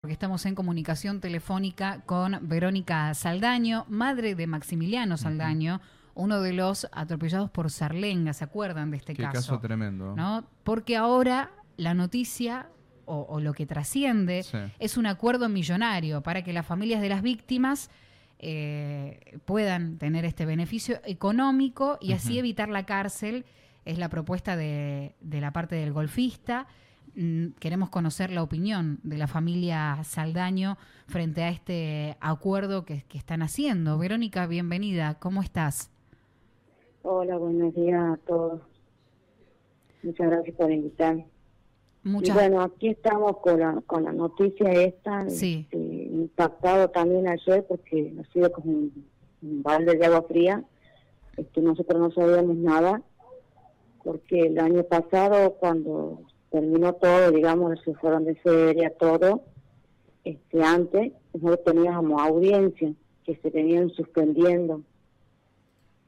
porque estamos en comunicación telefónica con Verónica Saldaño, madre de Maximiliano Saldaño, uno de los atropellados por Sarlenga, ¿se acuerdan de este Qué caso? caso tremendo. ¿no? Porque ahora la noticia o, o lo que trasciende Sí. es un acuerdo millonario para que las familias de las víctimas eh, puedan tener este beneficio económico y así evitar la cárcel. Es la propuesta de, de la parte del golfista. Mm, Queremos conocer la opinión de la familia Saldaño frente a este acuerdo que, que están haciendo. Verónica, bienvenida. ¿Cómo estás? Hola, buenos días a todos. Muchas gracias por invitarme. Muchas Y bueno, aquí estamos con la, con la noticia esta, Sí. este, impactado también ayer porque ha sido como un, un balde de agua fría. Este, nosotros no sabíamos nada porque el año pasado cuando terminó todo, digamos, se fueron de feria, todo, este, antes nosotros teníamos audiencia que se venían suspendiendo.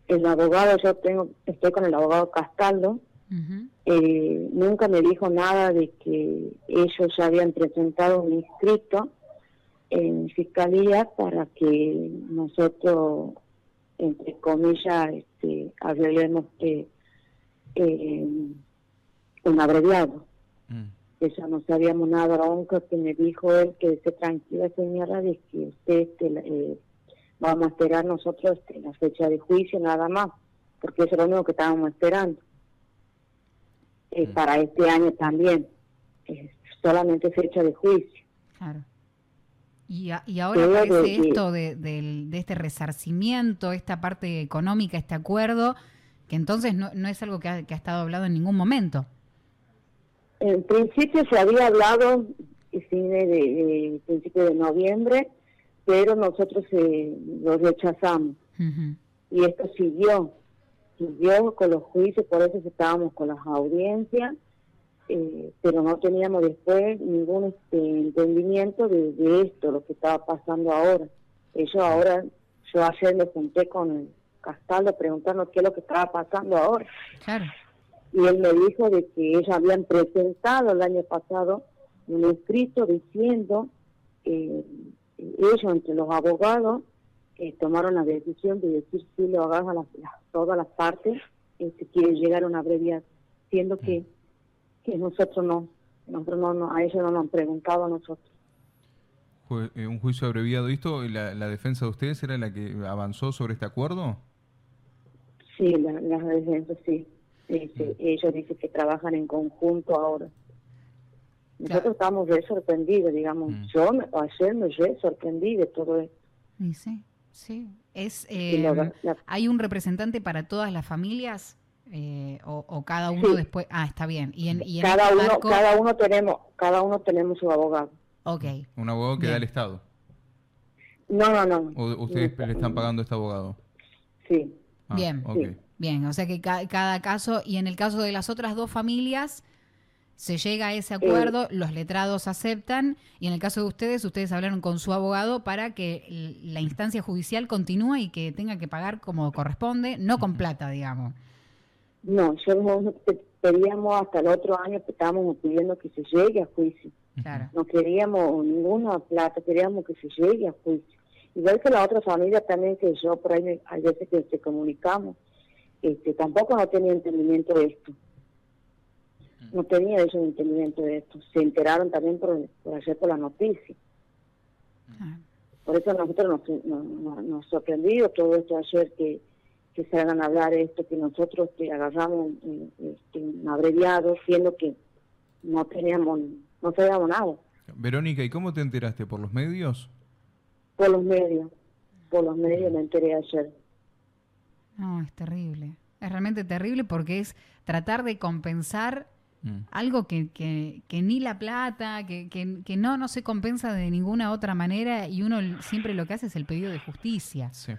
El abogado, yo tengo, estoy con el abogado Castaldo, eh, nunca me dijo nada de que ellos ya habían presentado un inscrito en fiscalía para que nosotros, entre comillas, este, arreglemos eh, eh, un abreviado. Mm. Eso no sabíamos nada, lo único que me dijo él que esté tranquila señora de que usted este, la- eh, vamos a esperar nosotros este, la fecha de juicio nada más, porque eso es lo único que estábamos esperando. Eh, Mm. Para este año también, eh, solamente fecha de juicio. Claro. Y, a- y ahora aparece de- de- esto de, del- de este resarcimiento, esta parte económica, este acuerdo, que entonces no, no es algo que ha, que ha estado hablado en ningún momento. En principio se había hablado cine de, de principio de noviembre, pero nosotros eh, lo rechazamos. Y esto siguió, siguió con los juicios, por eso estábamos con las audiencias, eh, pero no teníamos después ningún este, entendimiento de, de esto, lo que estaba pasando ahora. Ellos ahora, yo ayer me junté con Castaldo preguntando qué es lo que estaba pasando ahora, Claro. Y él me dijo de que ellos habían presentado el año pasado un escrito diciendo, eh, ellos entre los abogados, eh, tomaron la decisión de decir sí lo hagas a las, las- todas las partes eh, si quieren llegar a una abreviación, siendo que, que nosotros no, nosotros no, no, a ellos no nos han preguntado a nosotros. Eh, un juicio abreviado. ¿Y esto, la, la defensa de ustedes era la que avanzó sobre este acuerdo? Sí, la- las defensas sí. Este, Ellos dicen que trabajan en conjunto ahora. Nosotros Claro. estamos re sorprendidos, digamos. Mm. Yo me- ayer me re sorprendí de todo esto. Y sí, sí. Es, eh, la- la- ¿Hay un representante para todas las familias? Eh, o, o cada uno Sí. después? Ah, está bien. Y en, y en cada este uno, marco- cada uno tenemos, cada uno tenemos su abogado. Ok. Un abogado que Bien. da el Estado. No, no, no. ¿O ustedes No, le están pagando a este abogado? Sí. Ah, Bien. ok. Sí. Bien, o sea que ca- cada caso, y en el caso de las otras dos familias, se llega a ese acuerdo, los letrados aceptan, y en el caso de ustedes, ustedes hablaron con su abogado para que la instancia judicial continúe y que tenga que pagar como corresponde, no con plata, digamos. No, yo pedíamos hasta el otro año que estábamos pidiendo que se llegue a juicio. Claro. No queríamos ninguna plata, queríamos que se llegue a juicio. Igual que la otra familia también que yo por ahí hay veces que se comunicamos, este, tampoco no tenía entendimiento de esto. No tenía ellos entendimiento de esto. Se enteraron también por, por ayer por la noticia. Ah, Por eso nosotros nos, nos, nos- sorprendió todo esto ayer que, que se hagan hablar esto, que nosotros que agarramos este, un abreviado, siendo que no teníamos, no sabíamos nada Verónica, ¿y cómo te enteraste? ¿Por los medios? por los medios. Por los medios me enteré ayer. No, es terrible. Es realmente terrible porque es tratar de compensar Mm. algo que, que, que ni la plata, que, que, que no, no se compensa de ninguna otra manera y uno siempre lo que hace es el pedido de justicia, Sí.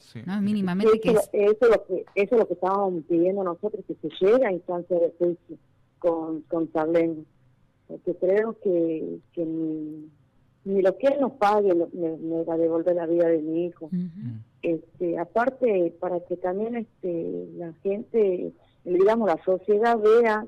sí. ¿no? Mínimamente que Eso, es... eso, es lo que, eso es lo que estábamos pidiendo nosotros, que se llegue a instancia de juicio con, con Sablengo. Porque creo que, que ni, lo que él nos pague lo- me, me va a devolver la vida de mi hijo. Este aparte para que también este la gente digamos la sociedad vea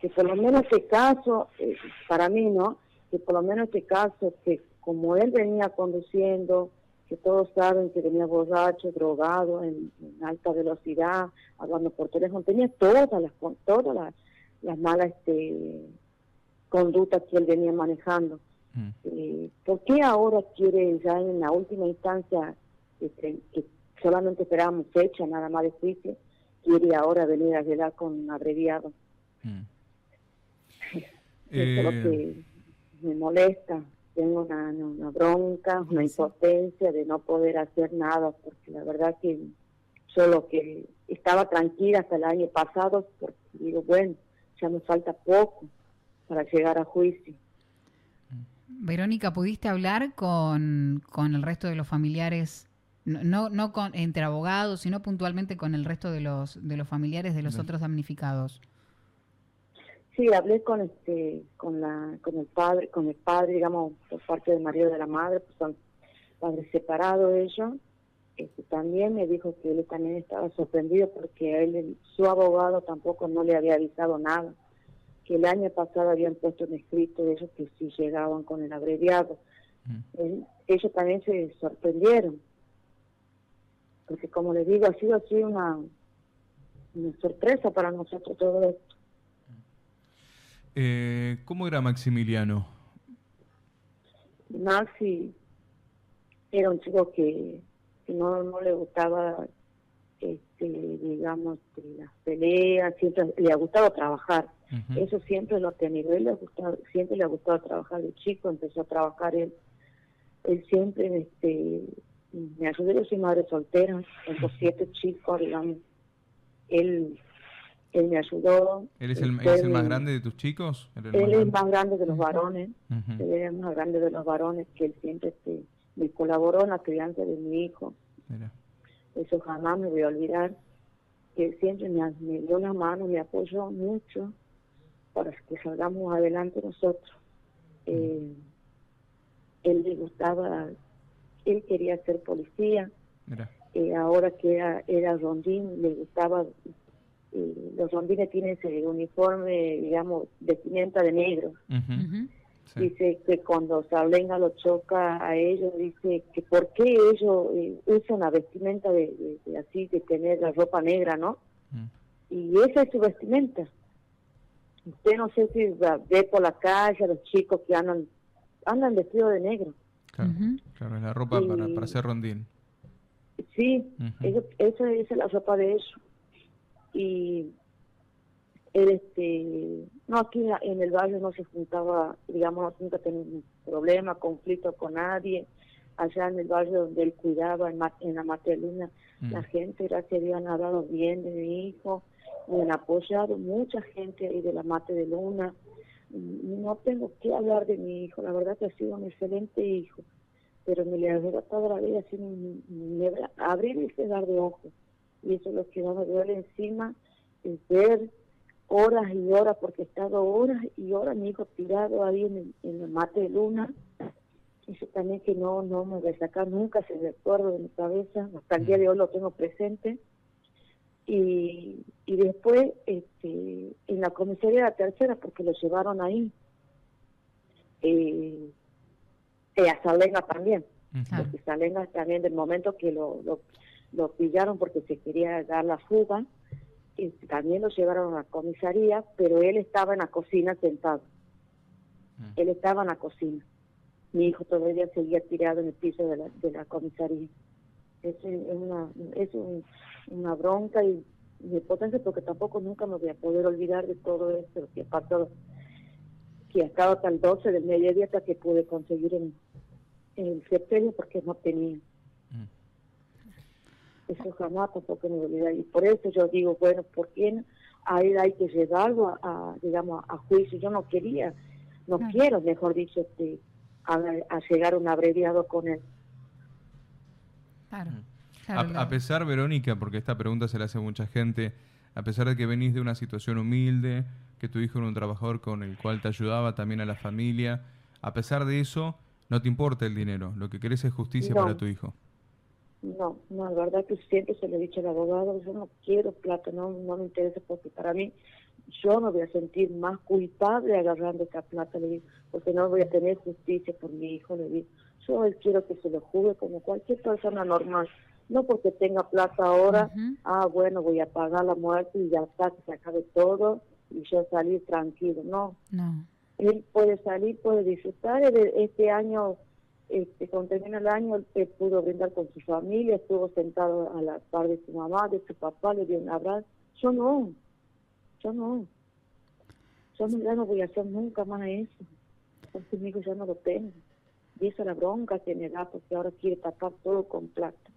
que por lo menos este caso eh, para mí no que por lo menos este caso, que como él venía conduciendo, que todos saben que venía borracho, drogado, en, alta velocidad, hablando por teléfono, tenía todas las todas las, las malas este, conductas que él venía manejando. Mm. Eh, ¿Por qué ahora quiere ya en la última instancia, este, que solamente esperábamos fecha nada más de juicio, quiere ahora venir a llegar con abreviado? Mm. Eso es lo eh, que me molesta. Tengo una, una bronca, una impotencia de no poder hacer nada, porque la verdad que solo que estaba tranquila hasta el año pasado, porque digo, bueno, ya me falta poco para llegar a juicio. Verónica, ¿pudiste hablar con, con el resto de los familiares? No, no con, entre abogados, sino puntualmente con el resto de los, de los familiares de los otros damnificados. Sí, hablé con este, con la, con el padre, con el padre, digamos, por parte del marido de la madre, pues son padres separados ellos. Este, también me dijo que él también estaba sorprendido porque él, su abogado tampoco no le había avisado nada, que el año pasado habían puesto un escrito de ellos que sí llegaban con el abreviado. Mm. ellos también se sorprendieron, porque como les digo, ha sido así una, una sorpresa para nosotros todo esto. Eh, ¿Cómo era Maximiliano? Maxi era un chico que, no, no le gustaba, este, digamos, las peleas, siempre le ha gustado trabajar. Eso siempre lo ha tenido. Él le gustado, siempre le ha gustado trabajar de chico, empezó a trabajar él. Él siempre este, me ayudó, yo soy madre soltera, tengo siete chicos, digamos. Él él me ayudó. ¿Él es el, es el más grande de tus chicos? Él, es más grande de los varones, él es más grande de los varones, que él siempre este, me colaboró en la crianza de mi hijo. Eso jamás me voy a olvidar, que él siempre me, dio la mano, me apoyó mucho para que salgamos adelante nosotros. Eh, él le gustaba, él quería ser policía, eh, ahora que era, era rondín, le gustaba los rondines tienen ese uniforme, digamos, vestimenta de negro. Dice que cuando Sablenga lo choca a ellos, dice que por qué ellos eh, usan la vestimenta de, así, de tener la ropa negra, ¿no? Y esa es su vestimenta. Usted no sé si ve por la calle a los chicos que andan, andan vestidos de negro. Claro, claro es la ropa para, para hacer rondín. Sí, esa es la ropa de ellos y él este no aquí en el barrio no se juntaba digamos nunca tenía un problema conflicto con nadie. Allá en el barrio donde él cuidaba en, en la Mateluna mm. la gente gracias a Dios han hablado bien de mi hijo me han apoyado mucha gente ahí de la Mate de Luna. No tengo que hablar de mi hijo la verdad que ha sido un excelente hijo pero me le ha toda la vida así me, abrir y cerrar de ojos y eso es lo que no me duele encima, es ver horas y horas, porque he estado horas y horas mi hijo tirado ahí en el, mate de luna, eso también que no, no me voy a sacar nunca, se recuerdo de mi cabeza, hasta el día de hoy lo tengo presente. Y, y después este, en la comisaría de la tercera, porque lo llevaron ahí, eh, eh a Salenga también, porque Salenga también del momento que lo, lo lo pillaron porque se quería dar la fuga, y también lo llevaron a la comisaría, pero él estaba en la cocina sentado. Mm. Él estaba en la cocina. Mi hijo todavía seguía tirado en el piso de la, de la comisaría. Es, una, es una bronca y mi potencia porque tampoco nunca me voy a poder olvidar de todo esto que pasó, que ha estado hasta el 12 del mediodía hasta que pude conseguir en, el sepelio porque no tenía. Eso jamás tampoco me olvidar. Y por eso yo digo, bueno, ¿por qué a él hay que llevarlo a, digamos, a juicio? Yo no quería, no quiero, mejor dicho, este, a, llegar a un abreviado con él. Claro. a, pesar, Verónica, porque esta pregunta se la hace mucha gente, a pesar de que venís de una situación humilde, que tu hijo era un trabajador con el cual te ayudaba también a la familia, a pesar de eso, no te importa el dinero, lo que querés es justicia para tu hijo. No, no, la verdad que siempre se le he dicho al abogado, yo no quiero plata, no, no me interesa porque para mí yo no voy a sentir más culpable agarrando esta plata, le digo, porque no voy a tener justicia por mi hijo, le digo. Yo quiero que se lo juzgue como cualquier persona normal, no porque tenga plata ahora, ah, bueno, voy a pagar la muerte y ya está, que se acabe todo y yo salir tranquilo, no. No. Él puede salir, puede disfrutar, este año este, cuando termina el año, él pudo brindar con su familia, estuvo sentado a la par de su mamá, de su papá, le dio un abrazo. Yo no, yo no. Yo no, ya no voy a hacer nunca más eso, porque mi hijo ya no lo tengo. Y esa es la bronca que me da, porque ahora quiere tapar todo con plata.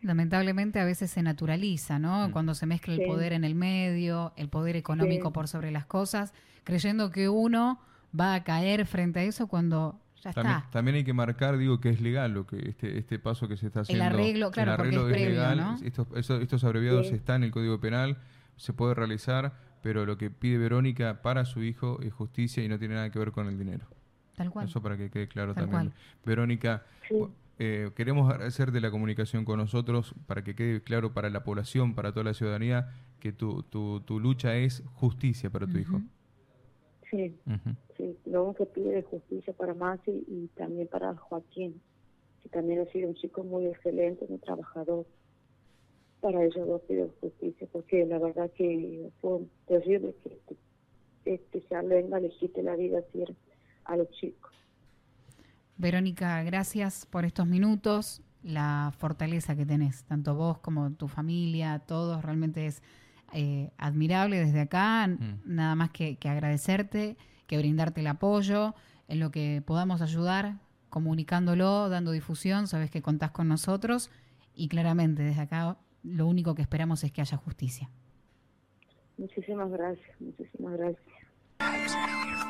Lamentablemente a veces se naturaliza, ¿no? Mm. Cuando se mezcla el poder en el medio, el poder económico por sobre las cosas, creyendo que uno va a caer frente a eso cuando también, hay que marcar, digo, que es legal lo que este, este paso que se está haciendo. El arreglo, claro, porque es, legal. Estos, abreviados están en el Código Penal, se puede realizar, pero lo que pide Verónica para su hijo es justicia y no tiene nada que ver con el dinero. Tal cual. Eso para que quede claro también. Verónica, eh, queremos agradecerte la comunicación con nosotros para que quede claro para la población, para toda la ciudadanía, que tu, tu, tu lucha es justicia para tu hijo. Sí, sí, lo único que pide es justicia para Masi y también para Joaquín, que también ha sido un chico muy excelente, muy trabajador. Para ellos dos pido justicia, porque la verdad que fue terrible que este, se venga le quite la vida a los chicos. Verónica, gracias por estos minutos, la fortaleza que tenés, tanto vos como tu familia, todos, realmente es eh, admirable desde acá, mm. nada más que, agradecerte, que brindarte el apoyo en lo que podamos ayudar, comunicándolo, dando difusión, sabes que contás con nosotros y claramente desde acá lo único que esperamos es que haya justicia. Muchísimas gracias, muchísimas gracias.